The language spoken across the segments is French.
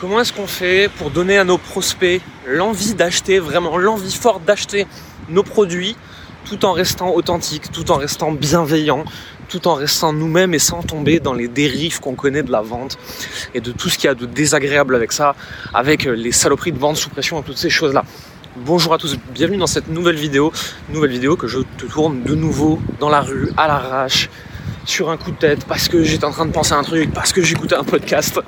Comment est-ce qu'on fait pour donner à nos prospects l'envie d'acheter, vraiment l'envie forte d'acheter nos produits tout en restant authentique, tout en restant bienveillant, tout en restant nous-mêmes et sans tomber dans les dérives qu'on connaît de la vente et de tout ce qu'il y a de désagréable avec ça, avec les saloperies de vente sous pression et toutes ces choses-là. Bonjour à tous, bienvenue dans cette nouvelle vidéo, nouvelle vidéo que je te tourne de nouveau dans la rue, à l'arrache, sur un coup de tête, parce que j'étais en train de penser à un truc, parce que j'écoutais un podcast.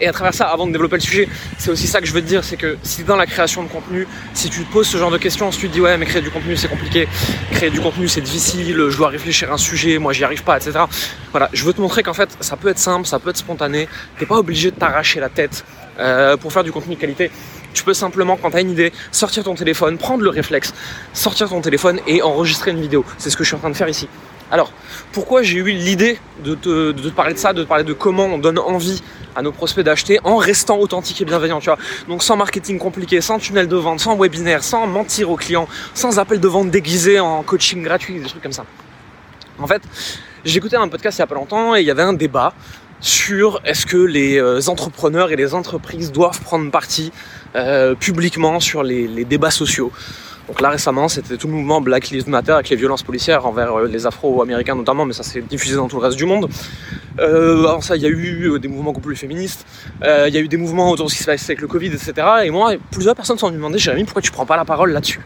Et à travers ça, avant de développer le sujet, c'est aussi ça que je veux te dire, c'est que si dans la création de contenu, si tu te poses ce genre de questions, si tu te dis ouais mais créer du contenu c'est compliqué, créer du contenu c'est difficile, je dois réfléchir à un sujet, moi j'y arrive pas, etc. Voilà, je veux te montrer qu'en fait ça peut être simple, ça peut être spontané, t'es pas obligé de t'arracher la tête euh, pour faire du contenu de qualité. Tu peux simplement, quand tu une idée, sortir ton téléphone, prendre le réflexe, sortir ton téléphone et enregistrer une vidéo. C'est ce que je suis en train de faire ici. Alors, pourquoi j'ai eu l'idée de te, parler de ça, de te parler de comment on donne envie à nos prospects d'acheter en restant authentique et bienveillant, tu vois. Donc sans marketing compliqué, sans tunnel de vente, sans webinaire, sans mentir aux clients, sans appel de vente déguisé en coaching gratuit, des trucs comme ça. En fait, écouté un podcast il y a pas longtemps et il y avait un débat sur est-ce que les euh, entrepreneurs et les entreprises doivent prendre parti euh, publiquement sur les débats sociaux. Donc là récemment, c'était tout le mouvement Black Lives Matter avec les violences policières envers euh, les Afro-Américains notamment, mais ça s'est diffusé dans tout le reste du monde. Euh, alors ça, il y a eu euh, des mouvements beaucoup plus féministes, il y a eu des mouvements autour de ce qui se passe avec le Covid, etc. Et moi, plusieurs personnes sont demander, Jérémy, pourquoi tu prends pas la parole là-dessus?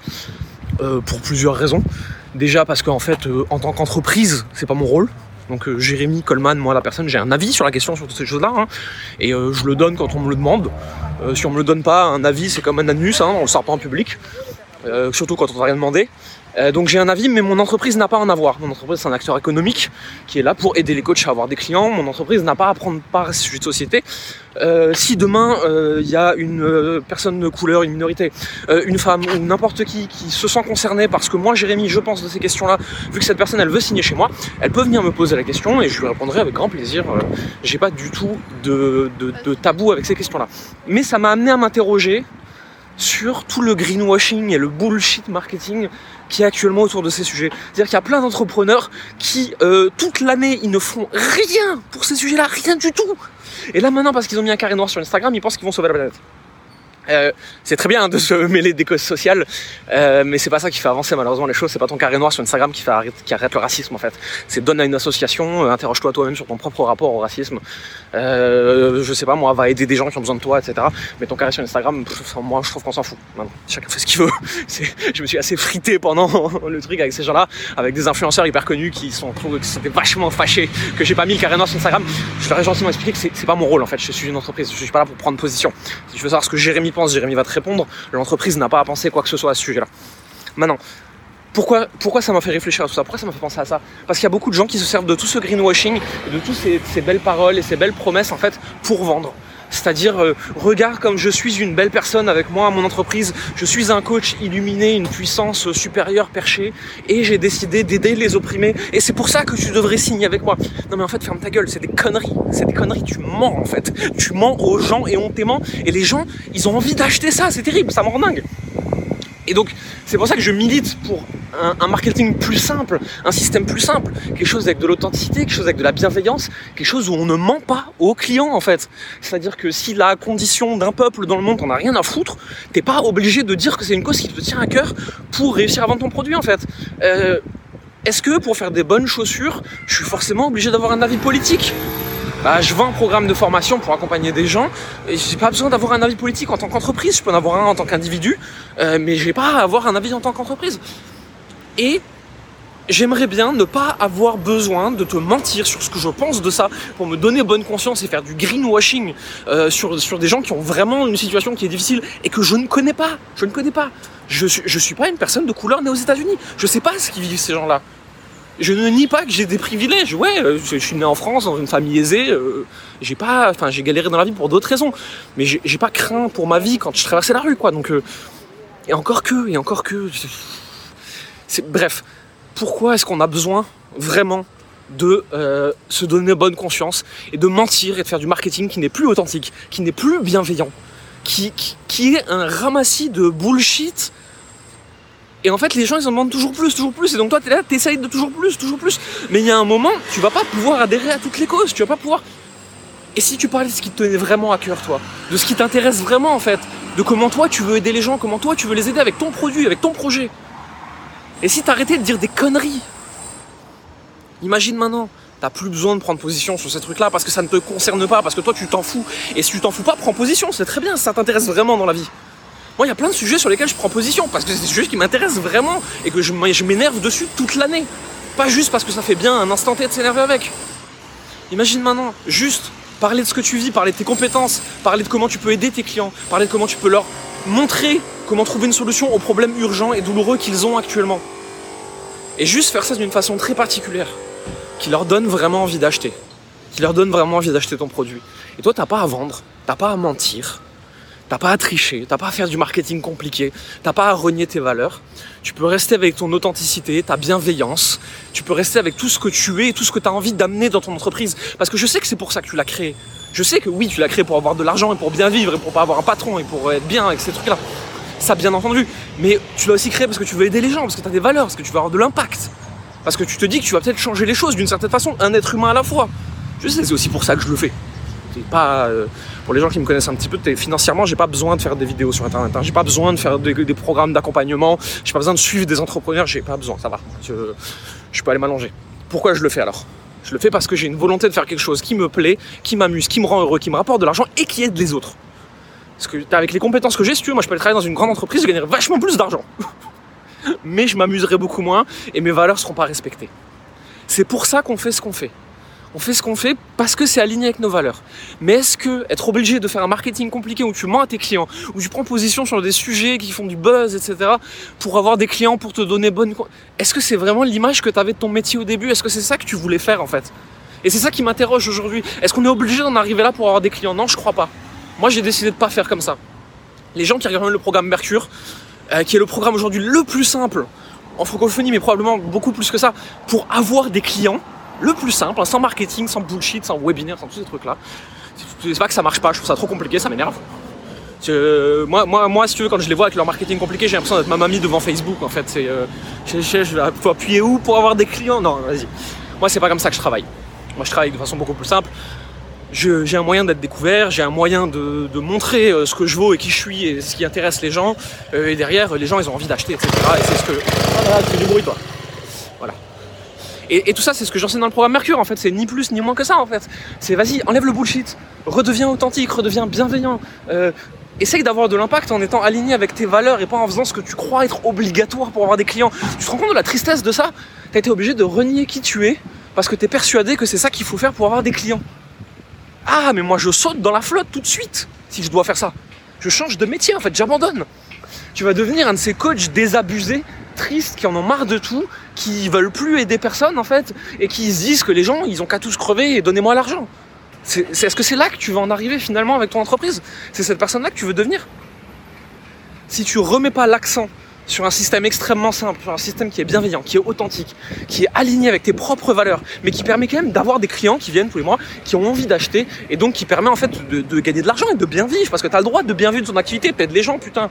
Pour plusieurs raisons. Déjà parce qu'en fait, en tant qu'entreprise, c'est pas mon rôle. Donc Jérémy Coleman, moi la personne, j'ai un avis sur la question sur toutes ces choses-là, hein. et je le donne quand on me le demande. si on me le donne pas, un avis c'est comme un anus, hein, on le sort pas en public. Euh, surtout quand on t'a rien demandé. Euh, donc j'ai un avis, mais mon entreprise n'a pas à en avoir. Mon entreprise, c'est un acteur économique qui est là pour aider les coachs à avoir des clients. Mon entreprise n'a pas à prendre part à ce sujet de société. Euh, si demain il y a une personne de couleur, une minorité, une femme ou n'importe qui qui se sent concerné parce que moi, Jérémy, je pense de ces questions-là, vu que cette personne, elle veut signer chez moi, elle peut venir me poser la question et je lui répondrai avec grand plaisir. j'ai pas du tout de tabou avec ces questions-là. Mais ça m'a amené à m'interroger sur tout le greenwashing et le bullshit marketing qui est actuellement autour de ces sujets. C'est-à-dire qu'il y a plein d'entrepreneurs qui, euh, toute l'année, ils ne font rien pour ces sujets-là, rien du tout. Et là maintenant, parce qu'ils ont mis un carré noir sur Instagram, ils pensent qu'ils vont sauver la planète. Euh, c'est très bien de se mêler des causes sociales, euh, mais c'est pas ça qui fait avancer malheureusement les choses. C'est pas ton carré noir sur Instagram qui, fait qui arrête le racisme en fait. C'est donne à une association, euh, interroge-toi toi-même sur ton propre rapport au racisme. je sais pas moi, va aider des gens qui ont besoin de toi, etc. Mais ton carré sur Instagram, moi je trouve qu'on s'en fout. chacun fait ce qu'il veut. je me suis assez frité pendant le truc avec ces gens-là, avec des influenceurs hyper connus qui sont c'était vachement fâchés que j'ai pas mis le carré noir sur Instagram. Je leur ai gentiment expliqué que c'est pas mon rôle en fait. Je suis une entreprise, je suis pas là pour prendre position. Si tu veux savoir ce que Jérémy Jérémy va te répondre. L'entreprise n'a pas à penser quoi que ce soit à ce sujet-là. Maintenant, pourquoi, pourquoi ça m'a fait réfléchir à tout ça? Pourquoi ça m'a fait penser à ça? Parce qu'il y a beaucoup de gens qui se servent de tout ce greenwashing, de toutes ces, belles paroles et ces belles promesses en fait pour vendre. C'est-à-dire, euh, regarde comme je suis une belle personne avec moi, mon entreprise, je suis un coach illuminé, une puissance supérieure perchée, et j'ai décidé d'aider les opprimés, et c'est pour ça que tu devrais signer avec moi. Non mais en fait, ferme ta gueule, c'est des conneries, c'est des conneries, tu mens en fait. Tu mens aux gens et on t'aimant, et les gens, ils ont envie d'acheter ça, c'est terrible, ça me rend dingue. Et donc, c'est pour ça que je milite pour un, marketing plus simple, un système plus simple, quelque chose avec de l'authenticité, quelque chose avec de la bienveillance, quelque chose où on ne ment pas aux clients en fait. C'est-à-dire que si la condition d'un peuple dans le monde, t'en as rien à foutre, t'es pas obligé de dire que c'est une cause qui te tient à cœur pour réussir à vendre ton produit en fait. Euh, est-ce que pour faire des bonnes chaussures, je suis forcément obligé d'avoir un avis politique? Bah, je vends un programme de formation pour accompagner des gens et j'ai pas besoin d'avoir un avis politique en tant qu'entreprise. Je peux en avoir un en tant qu'individu, euh, mais j'ai pas à avoir un avis en tant qu'entreprise. Et j'aimerais bien ne pas avoir besoin de te mentir sur ce que je pense de ça pour me donner bonne conscience et faire du greenwashing euh, sur, sur des gens qui ont vraiment une situation qui est difficile et que je ne connais pas. Je ne connais pas. Je suis, je suis pas une personne de couleur née aux États-Unis. Je sais pas ce qu'ils vivent ces gens-là. Je ne nie pas que j'ai des privilèges. Ouais, euh, je, suis né en France dans une famille aisée. Euh, j'ai pas, enfin, j'ai galéré dans la vie pour d'autres raisons. Mais j'ai pas craint pour ma vie quand je traversais la rue, quoi. Donc, et encore que, et encore que. Bref, pourquoi est-ce qu'on a besoin vraiment de se donner bonne conscience et de mentir et de faire du marketing qui n'est plus authentique, qui n'est plus bienveillant, qui est un ramassis de bullshit et en fait, les gens, ils en demandent toujours plus, toujours plus. Et donc, toi, t'es là, t'essayes de toujours plus, toujours plus. Mais il y a un moment, tu vas pas pouvoir adhérer à toutes les causes. Tu vas pas pouvoir. Et si tu parlais de ce qui te tenait vraiment à cœur, toi, de ce qui t'intéresse vraiment en fait, de comment toi tu veux aider les gens, comment toi tu veux les aider avec ton produit, avec ton projet. Et si t'arrêtais de dire des conneries Imagine maintenant, t'as plus besoin de prendre position sur ces trucs-là parce que ça ne te concerne pas, parce que toi tu t'en fous. Et si tu t'en fous pas, prends position, c'est très bien, ça t'intéresse vraiment dans la vie. Moi, il y a plein de sujets sur lesquels je prends position parce que c'est des sujets qui m'intéressent vraiment et que je m'énerve dessus toute l'année. Pas juste parce que ça fait bien un instant T de s'énerver avec. Imagine maintenant, juste parler de ce que tu vis, parler de tes compétences, parler de comment tu peux aider tes clients, parler de comment tu peux leur montrer comment trouver une solution aux problèmes urgents et douloureux qu'ils ont actuellement. Et juste faire ça d'une façon très particulière, qui leur donne vraiment envie d'acheter, qui leur donne vraiment envie d'acheter ton produit. Et toi, t'as pas à vendre, t'as pas à mentir, T'as pas à tricher, t'as pas à faire du marketing compliqué, t'as pas à renier tes valeurs. Tu peux rester avec ton authenticité, ta bienveillance. Tu peux rester avec tout ce que tu es et tout ce que tu as envie d'amener dans ton entreprise. Parce que je sais que c'est pour ça que tu l'as créé. Je sais que oui, tu l'as créé pour avoir de l'argent et pour bien vivre et pour pas avoir un patron et pour être bien avec ces trucs-là. Ça, bien entendu. Mais tu l'as aussi créé parce que tu veux aider les gens, parce que tu as des valeurs, parce que tu veux avoir de l'impact. Parce que tu te dis que tu vas peut-être changer les choses d'une certaine façon, un être humain à la fois. Je sais, c'est aussi pour ça que je le fais. pas. Euh, pour les gens qui me connaissent un petit peu, financièrement, j'ai pas besoin de faire des vidéos sur internet. Hein. J'ai pas besoin de faire des, programmes d'accompagnement. J'ai pas besoin de suivre des entrepreneurs. J'ai pas besoin. Ça va. Je, je peux aller m'allonger. Pourquoi je le fais alors? Je le fais parce que j'ai une volonté de faire quelque chose qui me plaît, qui m'amuse, qui me rend heureux, qui me rapporte de l'argent et qui aide les autres. Parce que avec les compétences que j'ai, si tu veux, moi je peux aller travailler dans une grande entreprise, je gagnerai vachement plus d'argent. Mais je m'amuserai beaucoup moins et mes valeurs seront pas respectées. C'est pour ça qu'on fait ce qu'on fait on fait ce qu'on fait parce que c'est aligné avec nos valeurs. Mais est-ce que être obligé de faire un marketing compliqué où tu mens à tes clients, où tu prends position sur des sujets qui font du buzz, etc., pour avoir des clients, pour te donner bonne... Est-ce que c'est vraiment l'image que tu avais de ton métier au début? Est-ce que c'est ça que tu voulais faire en fait? Et c'est ça qui m'interroge aujourd'hui. Est-ce qu'on est obligé d'en arriver là pour avoir des clients? Non, je crois pas. Moi, j'ai décidé de pas faire comme ça. Les gens qui regardent le programme Mercure, euh, qui est le programme aujourd'hui le plus simple en francophonie, mais probablement beaucoup plus que ça, pour avoir des clients, le plus simple, hein, sans marketing, sans bullshit, sans webinaire, sans tous ces trucs-là. C'est pas que ça marche pas, je trouve ça trop compliqué, ça m'énerve. moi, moi, moi, si tu veux, quand je les vois avec leur marketing compliqué, j'ai l'impression d'être ma mamie devant Facebook en fait. C'est, euh, je, je, vais appuyer où pour avoir des clients? Non, vas-y. Moi, c'est pas comme ça que je travaille. Moi, je travaille de façon beaucoup plus simple. J'ai un moyen d'être découvert, j'ai un moyen de, montrer euh, ce que je vaux et qui je suis et ce qui intéresse les gens. Euh, et derrière, les gens, ils ont envie d'acheter, etc. Et c'est ce que. Ah, tu fais du bruit, toi. Et, tout ça, c'est ce que j'enseigne dans le programme Mercure, en fait. C'est ni plus ni moins que ça, en fait. C'est vas-y, enlève le bullshit, redeviens authentique, redeviens bienveillant. Euh, essaye d'avoir de l'impact en étant aligné avec tes valeurs et pas en faisant ce que tu crois être obligatoire pour avoir des clients. Tu te rends compte de la tristesse de ça? T'as été obligé de renier qui tu es parce que t'es persuadé que c'est ça qu'il faut faire pour avoir des clients. Ah, mais moi je saute dans la flotte tout de suite si je dois faire ça. Je change de métier en fait, j'abandonne. Tu vas devenir un de ces coachs désabusés tristes, qui en ont marre de tout, qui veulent plus aider personne en fait, et qui se disent que les gens, ils ont qu'à tous crever et donnez-moi l'argent. C'est, est-ce que c'est là que tu vas en arriver finalement avec ton entreprise? C'est cette personne-là que tu veux devenir? Si tu remets pas l'accent sur un système extrêmement simple, sur un système qui est bienveillant, qui est authentique, qui est aligné avec tes propres valeurs, mais qui permet quand même d'avoir des clients qui viennent tous les mois, qui ont envie d'acheter, et donc qui permet en fait de, gagner de l'argent et de bien vivre, parce que tu as le droit de bien vivre de ton activité, peut-être les gens, putain.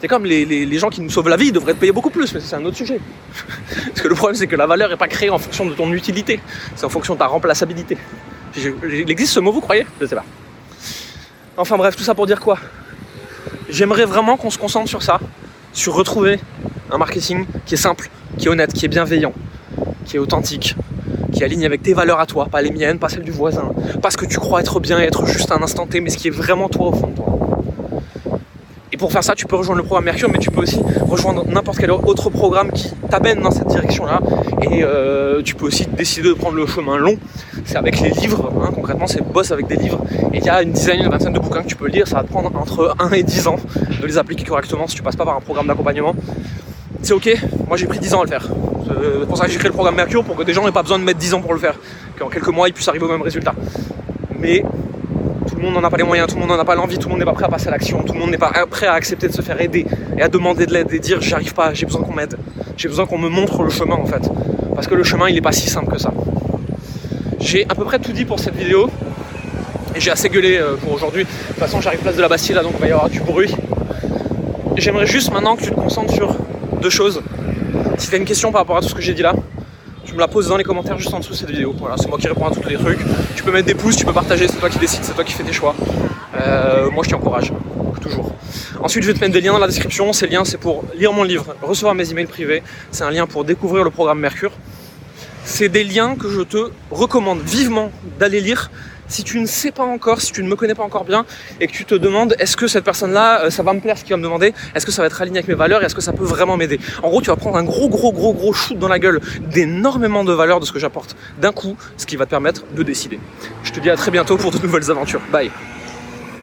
C'est comme les, gens qui nous sauvent la vie, ils devraient te payer beaucoup plus, mais c'est un autre sujet. Parce que le problème, c'est que la valeur n'est pas créée en fonction de ton utilité, c'est en fonction de ta remplaçabilité. Il existe ce mot, vous croyez? Je sais pas. Enfin bref, tout ça pour dire quoi? J'aimerais vraiment qu'on se concentre sur ça, sur retrouver un marketing qui est simple, qui est honnête, qui est bienveillant, qui est authentique, qui aligne avec tes valeurs à toi, pas les miennes, pas celles du voisin, pas ce que tu crois être bien et être juste un instant T, mais ce qui est vraiment toi au fond de toi. Et pour faire ça, tu peux rejoindre le programme Mercure, mais tu peux aussi rejoindre n'importe quel autre programme qui t'amène dans cette direction-là. Et euh, tu peux aussi décider de prendre le chemin long. C'est avec les livres, hein, concrètement, c'est boss avec des livres. Et il y a une dizaine, une vingtaine de bouquins que tu peux lire. Ça va te prendre entre 1 et 10 ans de les appliquer correctement si tu passes pas par un programme d'accompagnement. C'est ok, moi j'ai pris 10 ans à le faire. C'est pour ça que j'ai créé le programme Mercure, pour que des gens n'aient pas besoin de mettre 10 ans pour le faire. Qu'en quelques mois ils puissent arriver au même résultat. Mais tout le monde n'en a pas les moyens, tout le monde n'en a pas l'envie, tout le monde n'est pas prêt à passer à l'action, tout le monde n'est pas prêt à accepter de se faire aider et à demander de l'aide et dire j'arrive pas, j'ai besoin qu'on m'aide, j'ai besoin qu'on me montre le chemin en fait. Parce que le chemin il n'est pas si simple que ça. J'ai à peu près tout dit pour cette vidéo et j'ai assez gueulé euh, pour aujourd'hui. De toute façon j'arrive place de la Bastille là donc il va y avoir du bruit. J'aimerais juste maintenant que tu te concentres sur deux choses. Si tu as une question par rapport à tout ce que j'ai dit là, tu me la poses dans les commentaires juste en dessous de cette vidéo. Voilà, c'est moi qui réponds à tous les trucs. Tu peux mettre des pouces, tu peux partager, c'est toi qui décides, c'est toi qui fais tes choix. Euh, moi je t'encourage, toujours. Ensuite, je vais te mettre des liens dans la description. Ces liens, c'est pour lire mon livre, recevoir mes emails privés. C'est un lien pour découvrir le programme Mercure. C'est des liens que je te recommande vivement d'aller lire. Si tu ne sais pas encore, si tu ne me connais pas encore bien et que tu te demandes est-ce que cette personne-là, euh, ça va me plaire ce qu'il va me demander, est-ce que ça va être aligné avec mes valeurs? Est-ce que ça peut vraiment m'aider? En gros, tu vas prendre un gros, gros, gros, gros shoot dans la gueule d'énormément de valeurs de ce que j'apporte. D'un coup, ce qui va te permettre de décider. Je te dis à très bientôt pour de nouvelles aventures. Bye